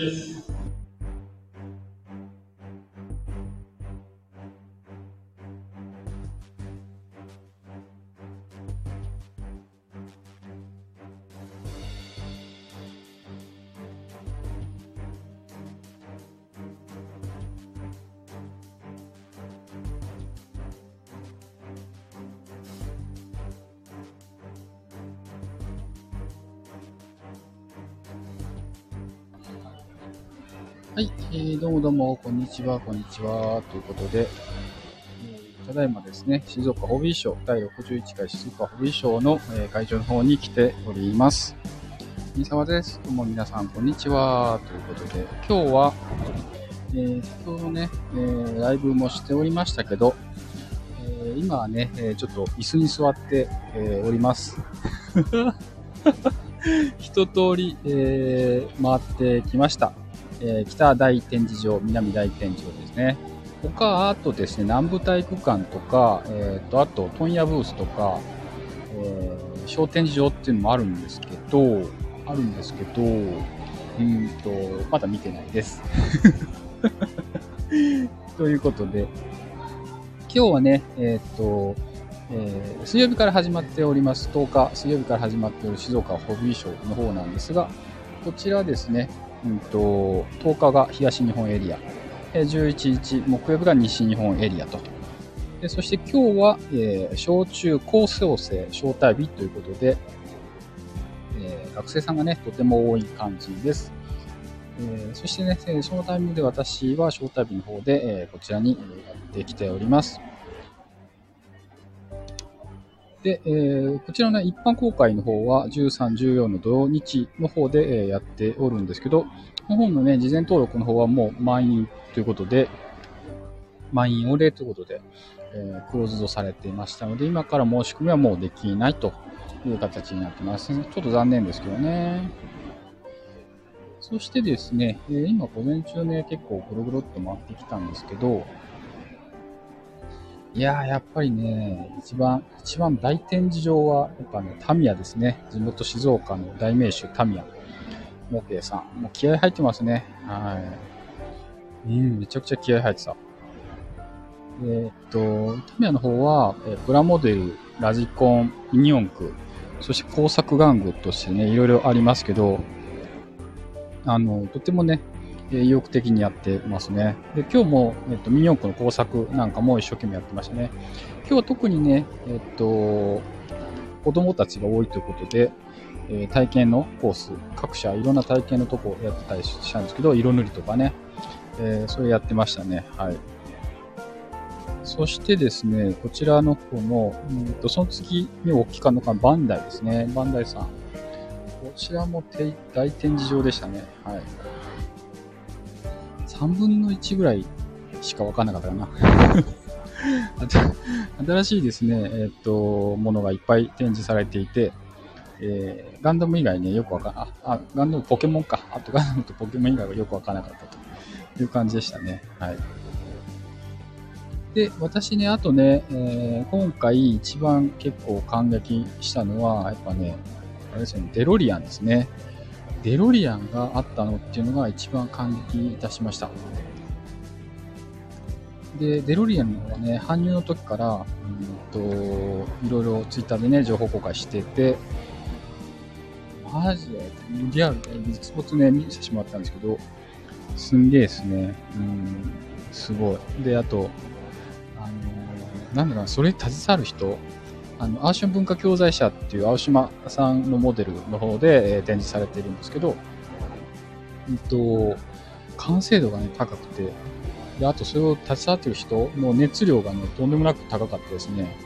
でえー、どうもどうも、こんにちは、こんにちは、ということで、えーただいまですね、静岡ホビーショー、第61回静岡ホビーショーの、えー会場の方に来ております。三沢です。どうも皆さん、こんにちは、ということで、今日は、えー、先ほどね、えーライブもしておりましたけど、えー今はね、えちょっと椅子に座って、えおります。一通り、え回ってきました。えー北大展示場、南大展示場ですね。他、あとですね、南部体育館とか、えーと、あと、問屋ブースとか、えー小展示場っていうのもあるんですけど、あるんですけど、うんと、まだ見てないです。ということで、今日はね、えっ、と、えー水曜日から始まっております、10日、水曜日から始まっておる静岡ホビーショーの方なんですが、こちらですね、うんと、10日が東日本エリア、11日木曜日が西日本エリアと。でそして今日は、えー小中高校生招待日ということで、えー学生さんがね、とても多い感じです。えーそしてね、そのタイミングで私は招待日の方で、えこちらにやってきております。で、えーこちらの、ね、一般公開の方は13、14の土日の方で、えーやっておるんですけど、この本のね、事前登録の方はもう満員ということで、満員御礼ということで、えークローズドされていましたので、今から申し込みはもうできないという形になってます。ちょっと残念ですけどね。そしてですね、え今午前中ね、結構ぐるぐるっと回ってきたんですけど、いやー、やっぱりね、一番、一番大展示場は、やっぱね、タミヤですね。地元静岡の代名詞タミヤ。モケさん。もう気合入ってますね。はい。うん、めちゃくちゃ気合入ってた。えーっと、タミヤの方は、えープラモデル、ラジコン、ミニ四駆、そして工作玩具としてね、いろいろありますけど、あの、とてもね、え意欲的にやってますね。で、今日も、えっと、ミニ四駆の工作なんかも一生懸命やってましたね。今日は特にね、えっと、子供たちが多いということで、え体験のコース、各社いろんな体験のとこやってたりしたんですけど、色塗りとかね、えーそれやってましたね。はい。そしてですね、こちらの方の、うんとその次に大きかったのがバンダイですね。バンダイさん。こちらも大展示場でしたね。はい。3分の1ぐらいしか分かんなかったかな。新しいですね、えーっと、ものがいっぱい展示されていて、えーガンダム以外ね、よくわかんあ、あ、ガンダム、ポケモンか。あとガンダムとポケモン以外はよくわからなかったという感じでしたね。はい。で、私ね、あとね、えー今回一番結構感激したのは、やっぱね、あれですよね、デロリアンですね。デロリアンがあったのっていうのが一番感激いたしました。で、デロリアンはね、搬入の時から、うんと、いろいろツイッターでね、情報公開してて、マジで、リアルで、実物ね、見せてもらったんですけど、すんげえですね。うん、すごい。で、あと、あのーなんだろうな、それに携わる人、あの、アーション文化教材社っていう青島さんのモデルの方で、えー展示されているんですけど、うんと、完成度がね、高くて、で、あとそれを携わってる人の熱量がね、とんでもなく高かったですね。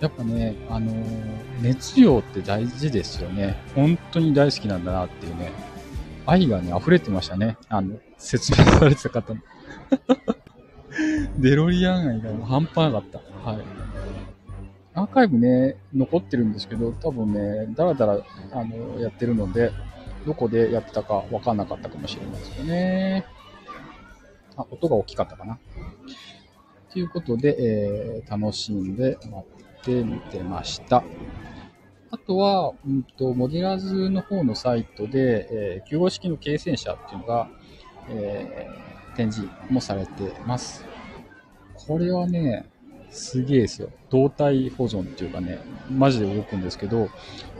やっぱね、あのー熱量って大事ですよね。本当に大好きなんだなっていうね、愛がね、溢れてましたね。あの、説明されてた方の。デロリアン愛がもう半端なかった。はい。アーカイブね、残ってるんですけど、多分ね、だらだら、あの、やってるので、どこでやってたか分かんなかったかもしれないですよね。あ、音が大きかったかな。ということで、えー楽しんで待ってみてました。あとは、うんと、モディラーズの方のサイトで、えー、9号式の軽戦車っていうのが、えー、展示もされてます。これはね、すげえですよ。動体保存っていうかね、マジで動くんですけど、こ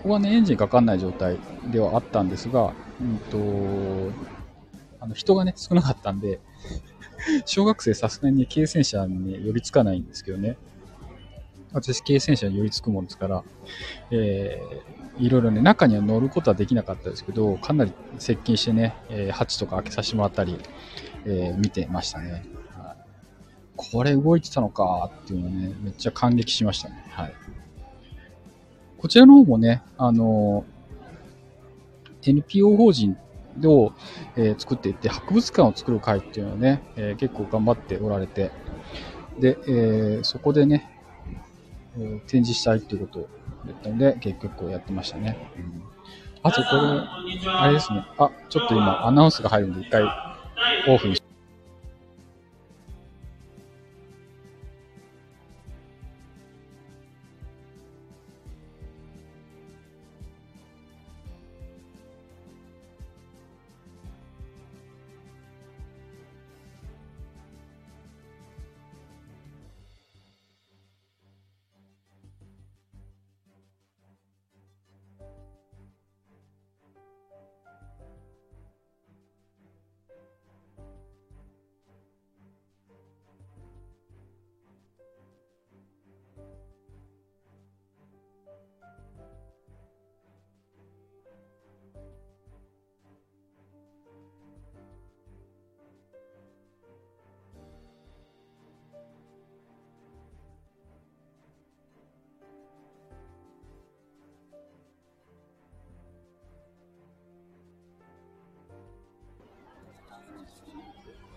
こはね、エンジンかかんない状態ではあったんですが、うんと、あの人がね、少なかったんで、小学生さすがに軽戦車に、ね、寄りつかないんですけどね。私、軽戦車に寄りつくもんですから、えー、いろいろね、中には乗ることはできなかったですけど、かなり接近してね、えー、ハチとか開けさせてもらったり、えー、見てましたね。はい、これ動いてたのかっていうのね、めっちゃ感激しましたね。はい。こちらの方もね、あの NPO 法人を、えー、作っていって、博物館を作る会っていうのをね、えー、結構頑張っておられて、で、えー、そこでね、えー、展示したいっていうことを言ったので、結局やってましたね。うん、あとこれ、あれですね。あ、ちょっと今アナウンスが入るんで一回オフにし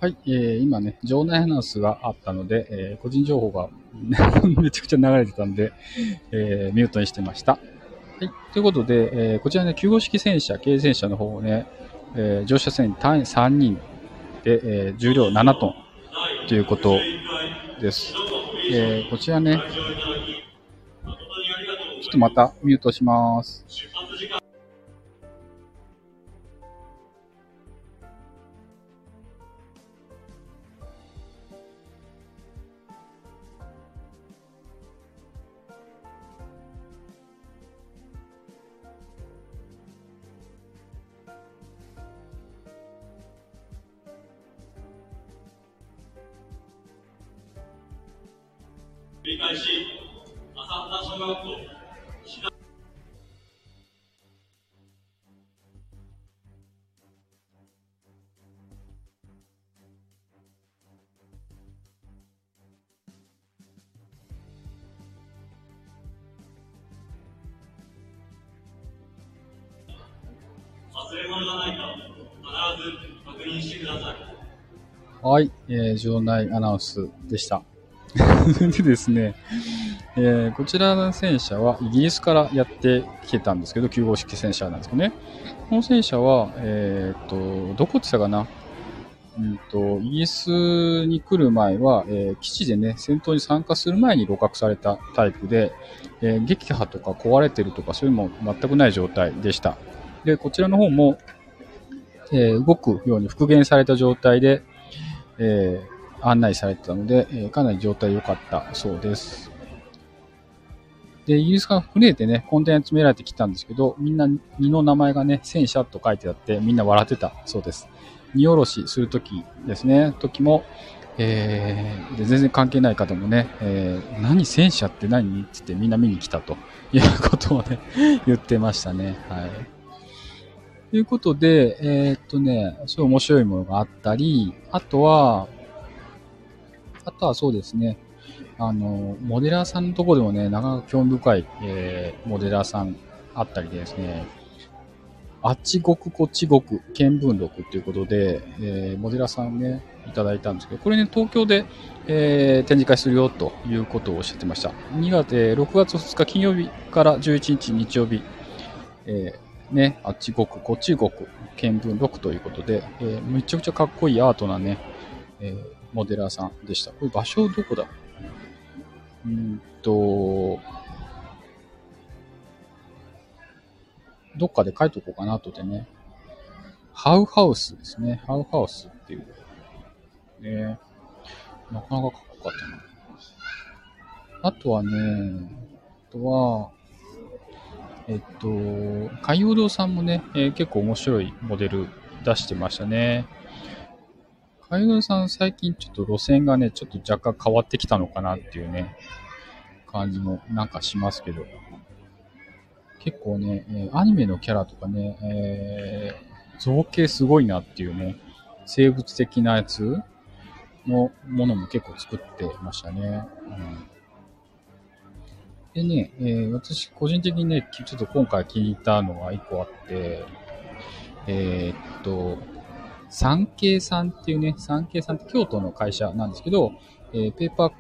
はい、えー、今ね、場内アナウンスがあったので、えー、個人情報が めちゃくちゃ流れてたんで、えー、ミュートにしてました。はい、ということで、えー、こちらね、9号式戦車、軽戦車の方をね、えー、乗車船単位3人で、えー、重量7トンということです。えー、こちらね、ちょっとまたミュートします。忘れ物がないか、必ず確認してください。はい、えー、場内アナウンスでした。でですね、えー、こちらの戦車はイギリスからやってきてたんですけど、9号式戦車なんですけどね。この戦車は、えー、っと、どこって言ったかな？うんと、イギリスに来る前は、えー、基地でね、戦闘に参加する前に露獲されたタイプで、えー、撃破とか壊れてるとかそういうのも全くない状態でした。で、こちらの方も、えー、動くように復元された状態で、えー、案内されてたので、えー、かなり状態良かったそうです。で、イギリスから船でね、コンテナ詰められてきたんですけど、みんな荷の名前がね、戦車と書いてあって、みんな笑ってたそうです。荷下ろしするときですね、時も、えー、で全然関係ない方もね、えー、何戦車って何って言ってみんな見に来たということをね、言ってましたね。はい。ということで、えー、っとね、そういう面白いものがあったり、あとは、あとはそうですね、あの、モデラーさんのとこでもね、なかなか興味深い、えー、モデラーさんあったりでですね、あっちごくこっちごく見聞録ということで、えー、モデラーさんね、いただいたんですけど、これね、東京で、えー、展示会するよということをおっしゃってました。2月、6月2日金曜日から11日日曜日、えー、ね、あっちごくこっちごく見聞録ということで、えー、めちゃくちゃかっこいいアートなね、えー、モデラーさんでした。これ場所どこだ？うんと、どっかで書いとこうかなとでね。ハウハウスですね。ハウハウスっていう。ねなかなかかっこよかったな。あとはね、あとは、えっと、海洋堂さんもね、えー、結構面白いモデル出してましたね。海洋堂さん最近ちょっと路線がね、ちょっと若干変わってきたのかなっていうね、感じもなんかしますけど。結構ね、えアニメのキャラとかね、えー、造形すごいなっていうね、生物的なやつのものも結構作ってましたね。うんでね、えー、私個人的にね、ちょっと今回気に入ったのが一個あって、えー、っと、産経さんっていうね、産経さんって京都の会社なんですけど、えー、ペーパー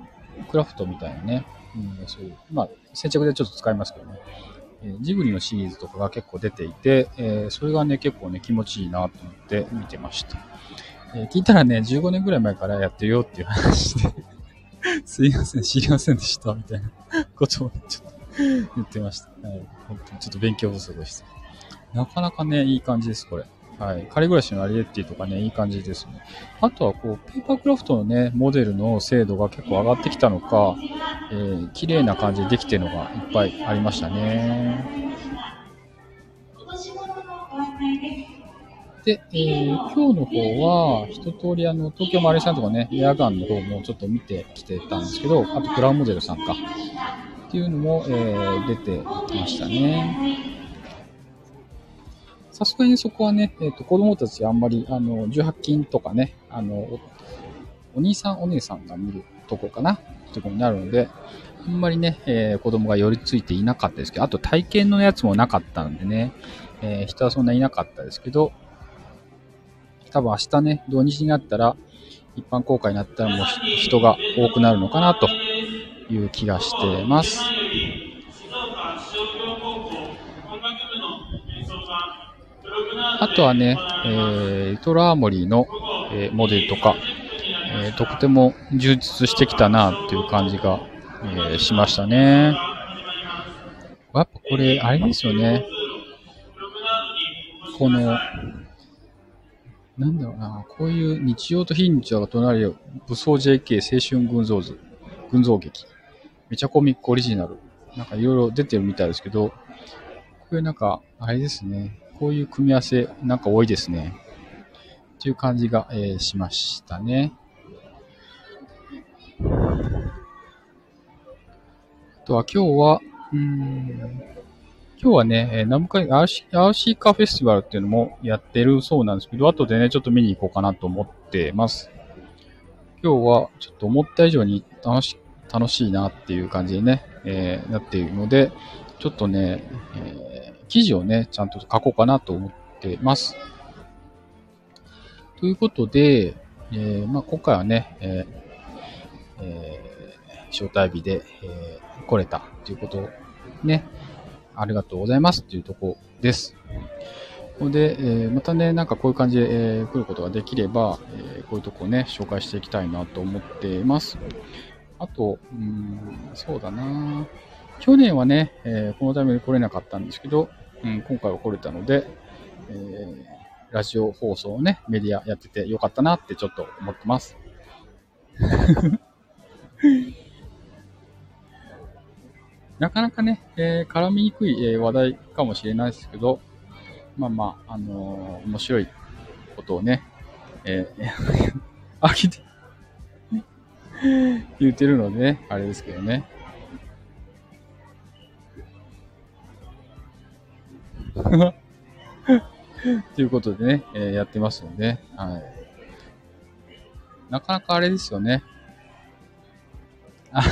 クラフトみたいなね、うん、そういう、まあ、先着でちょっと使いますけどね、え、ジブリのシリーズとかが結構出ていて、えー、それがね、結構ね、気持ちいいなと思って見てました。えー、聞いたらね、15年ぐらい前からやってるよっていう話で すいません、知りませんでした、みたいなことをちょっと言ってました。はい。本当にちょっと勉強不足でした。なかなかね、いい感じです、これ。はい。仮暮らしのアリエッティとかね、いい感じですね。あとは、こう、ペーパークラフトのね、モデルの精度が結構上がってきたのか、えー、綺麗な感じでできてるのがいっぱいありましたね。で、えー、今日の方は、一通りあの、東京マレーシアンとかね、エアガンの方もちょっと見てきてたんですけど、あとプラウモデルさんか。っていうのも、えー、出てきましたね。さすがにそこはね、えっ、ー、と、子供たちあんまり、あの、18金とかね、あの、お兄さんお姉さんが見るとこかなってこになるので、あんまりね、えー、子供が寄りついていなかったですけど、あと体験のやつもなかったんでね、えー、人はそんないなかったですけど、多分明日ね、土日になったら、一般公開になったらもう人が多くなるのかなという気がしてます。あとはね、えー、トラーモリーの、えー、モデルとか、えー、とても充実してきたなっていう感じが、えー、しましたね。やっぱこれ、あれですよね。この、なんだろうな、こういう日曜と非日曜が隣り合う武装 JK 青春群像図、群像劇。めちゃコミックオリジナル。なんかいろいろ出てるみたいですけど、これなんか、あれですね。こういう組み合わせ、なんか多いですね。っていう感じが、えー、しましたね。あとは今日は、うん、今日はね、えー、南海アーシアーシーカーフェスティバルっていうのもやってるそうなんですけど、後でね、ちょっと見に行こうかなと思ってます。今日はちょっと思った以上に楽し楽しいなっていう感じでね、えー、なっているので、ちょっとね、えー、記事をね、ちゃんと書こうかなと思ってます。ということで、えー、まあ、今回はね、えーえー、招待日で、えー、来れたということね、ありがとうございますっていうとこです。で、えー、またね、なんかこういう感じで、えー、来ることができれば、えー、こういうとこをね、紹介していきたいなと思っています。あと、うん、そうだな去年はね、え、このために来れなかったんですけど、うん、今回は来れたので、え、ラジオ放送をね、メディアやっててよかったなってちょっと思ってます。なかなかね、えー、絡みにくい、えー、話題かもしれないですけど、まあまあ、あのー、面白いことをね、えー、飽きて、言ってるのでね、あれですけどね。ということでね、えー、やってますので、はい。なかなかあれですよね。あ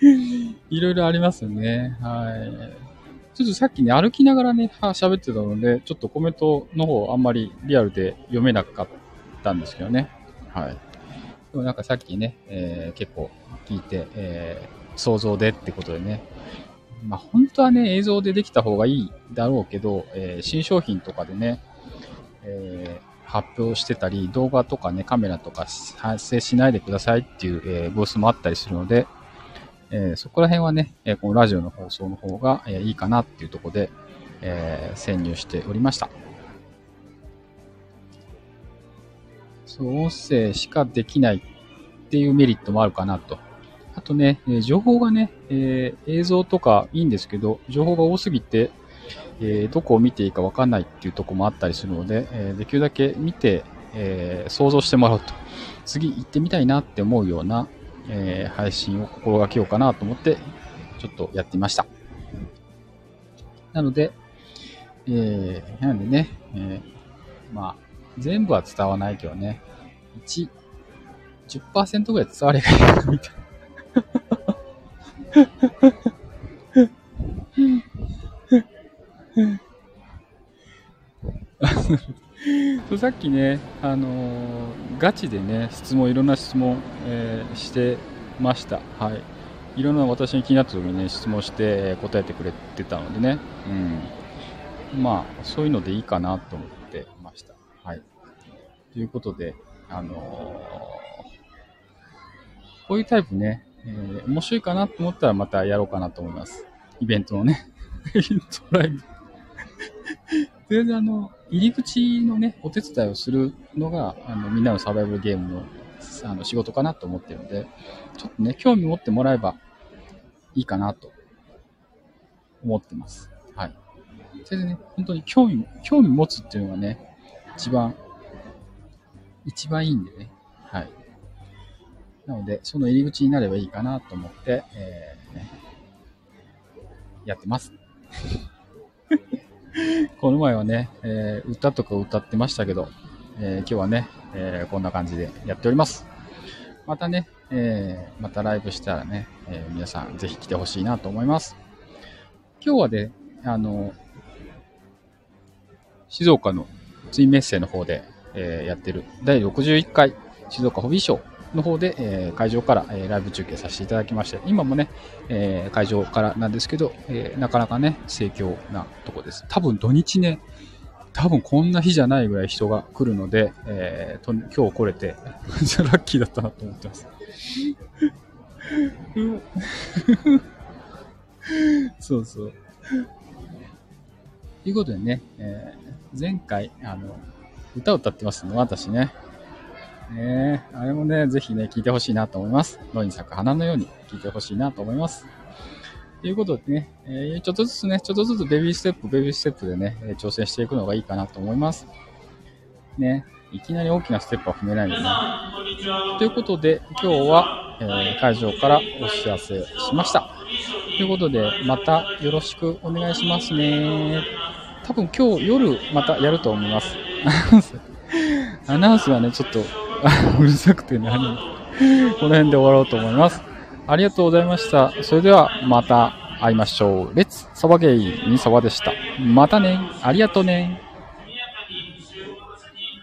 いろいろありますよね。はい。ちょっとさっきね、歩きながらね、喋ってたので、ちょっとコメントの方あんまりリアルで読めなかったんですけどね。はい。でもなんかさっきね、えー、結構聞いて、えー、想像でってことでね、まあ本当はね、映像でできた方がいいだろうけど、えー、新商品とかでね、え、発表してたり、動画とかね、カメラとか発生しないでくださいっていう、えー、ブースもあったりするので、えー、そこら辺はね、えこのラジオの放送の方が、えいいかなっていうとこで、え、潜入しておりました。そう、音声しかできないっていうメリットもあるかなと。あとね、え情報がね、え、映像とかいいんですけど、情報が多すぎて、え、どこを見ていいかわかんないっていうとこもあったりするので、えー、できるだけ見て、え想像してもらうと。次行ってみたいなって思うような、え配信を心がけようかなと思って、ちょっとやってみました。なので、えー、なんでね、えー、まあ、全部は伝わないけどね、1、10%ぐらい伝わればいいか、みたいな。さっきね、あの、ガチでね、質問、いろんな質問、えー、してました。はい。いろんな私に気になった時にね、質問して答えてくれてたのでね、うん。まあ、そういうのでいいかなと思ってました。はい。ということで、あの、こういうタイプね、えー、面白いかなと思ったらまたやろうかなと思います。イベントのね、イベントライブ。全然あの、入り口のね、お手伝いをするのが、あの、みんなのサバイバルゲームの、あの、仕事かなと思ってるので、ちょっとね、興味持ってもらえばいいかなと思ってます。はい。それでね、本当に興味、興味持つっていうのがね、一番、一番いいんでね。はい。なので、その入り口になればいいかなと思って、えー、ね、やってます。この前はね、えー、歌とか歌ってましたけど、えー、今日はね、えー、こんな感じでやっております。またね、えー、またライブしたらね、え、皆さんぜひ来てほしいなと思います。今日はね、あの、静岡のツインメッセの方で、え、やってる第61回静岡ホビーショーの方で、えー、会場から、えー、ライブ中継させていただきまして、今もね、えー、会場からなんですけど、えなかなかね、盛況なとこです。多分土日ね、多分こんな日じゃないぐらい人が来るので、えー、と今日来れて、ラッキーだったなと思ってます。そうそう。ということでね、えー、前回、あの、歌を歌ってますの私ね。ねあれもね、ぜひね、聞いてほしいなと思います。野に咲く花のように聞いてほしいなと思います。ということでね、えー、ちょっとずつね、ちょっとずつベビーステップ、ベビーステップでね、挑戦していくのがいいかなと思います。ね、いきなり大きなステップは踏めないのでね。ということで、今日は、えー、会場からお知らせしました。ということで、またよろしくお願いしますね。多分今日夜またやると思います。アナウンスはね、ちょっと うるさくて何、この辺で終わろうと思います。ありがとうございました。それではまた会いましょう。レッツサバゲイにサバでした。またね。ありがとうね。